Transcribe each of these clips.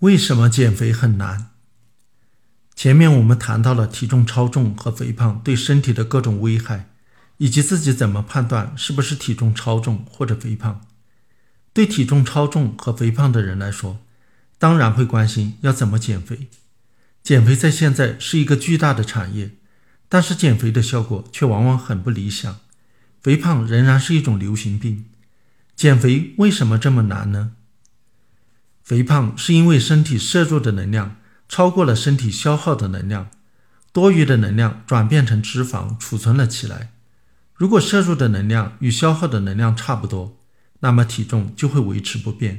为什么减肥很难？前面我们谈到了体重超重和肥胖对身体的各种危害，以及自己怎么判断是不是体重超重或者肥胖。对体重超重和肥胖的人来说，当然会关心要怎么减肥。减肥在现在是一个巨大的产业，但是减肥的效果却往往很不理想。肥胖仍然是一种流行病。减肥为什么这么难呢？肥胖是因为身体摄入的能量超过了身体消耗的能量，多余的能量转变成脂肪储存了起来。如果摄入的能量与消耗的能量差不多，那么体重就会维持不变；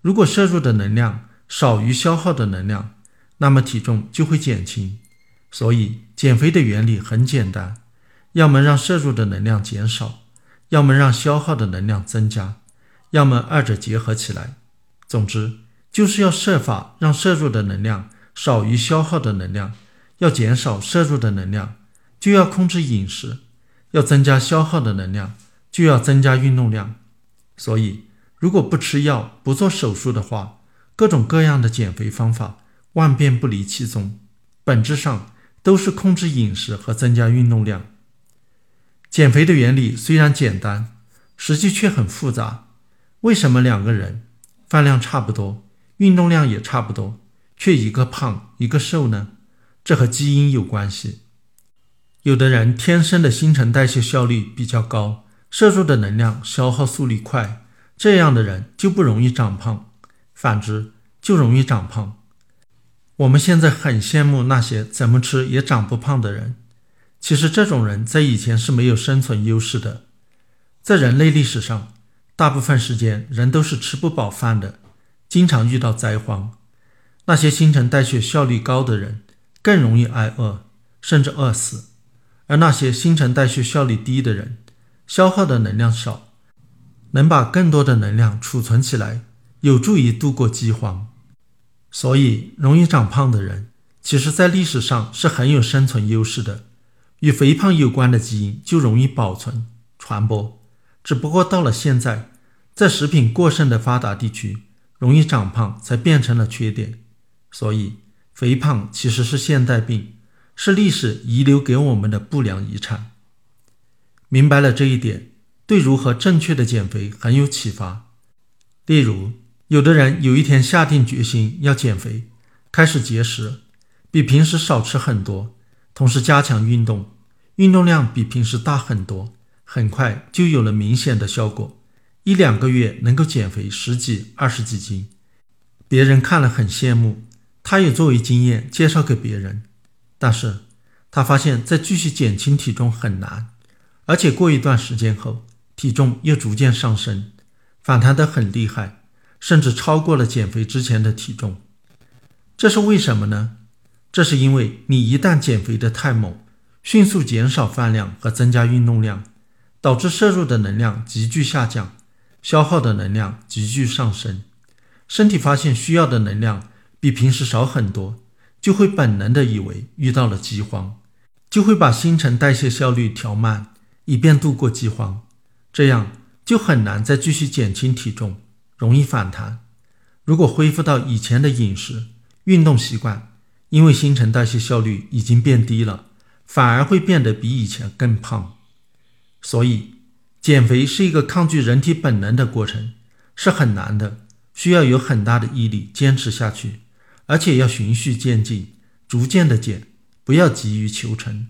如果摄入的能量少于消耗的能量，那么体重就会减轻。所以，减肥的原理很简单：要么让摄入的能量减少，要么让消耗的能量增加，要么二者结合起来。总之，就是要设法让摄入的能量少于消耗的能量，要减少摄入的能量，就要控制饮食；要增加消耗的能量，就要增加运动量。所以，如果不吃药、不做手术的话，各种各样的减肥方法万变不离其宗，本质上都是控制饮食和增加运动量。减肥的原理虽然简单，实际却很复杂。为什么两个人？饭量差不多，运动量也差不多，却一个胖一个瘦呢？这和基因有关系。有的人天生的新陈代谢效率比较高，摄入的能量消耗速率快，这样的人就不容易长胖；反之，就容易长胖。我们现在很羡慕那些怎么吃也长不胖的人，其实这种人在以前是没有生存优势的，在人类历史上。大部分时间，人都是吃不饱饭的，经常遇到灾荒。那些新陈代谢效率高的人更容易挨饿，甚至饿死；而那些新陈代谢效率低的人，消耗的能量少，能把更多的能量储存起来，有助于度过饥荒。所以，容易长胖的人，其实在历史上是很有生存优势的，与肥胖有关的基因就容易保存传播。只不过到了现在，在食品过剩的发达地区，容易长胖才变成了缺点。所以，肥胖其实是现代病，是历史遗留给我们的不良遗产。明白了这一点，对如何正确的减肥很有启发。例如，有的人有一天下定决心要减肥，开始节食，比平时少吃很多，同时加强运动，运动量比平时大很多。很快就有了明显的效果，一两个月能够减肥十几、二十几斤，别人看了很羡慕，他也作为经验介绍给别人。但是，他发现再继续减轻体重很难，而且过一段时间后，体重又逐渐上升，反弹得很厉害，甚至超过了减肥之前的体重。这是为什么呢？这是因为你一旦减肥的太猛，迅速减少饭量和增加运动量。导致摄入的能量急剧下降，消耗的能量急剧上升，身体发现需要的能量比平时少很多，就会本能的以为遇到了饥荒，就会把新陈代谢效率调慢，以便度过饥荒。这样就很难再继续减轻体重，容易反弹。如果恢复到以前的饮食、运动习惯，因为新陈代谢效率已经变低了，反而会变得比以前更胖。所以，减肥是一个抗拒人体本能的过程，是很难的，需要有很大的毅力坚持下去，而且要循序渐进，逐渐的减，不要急于求成。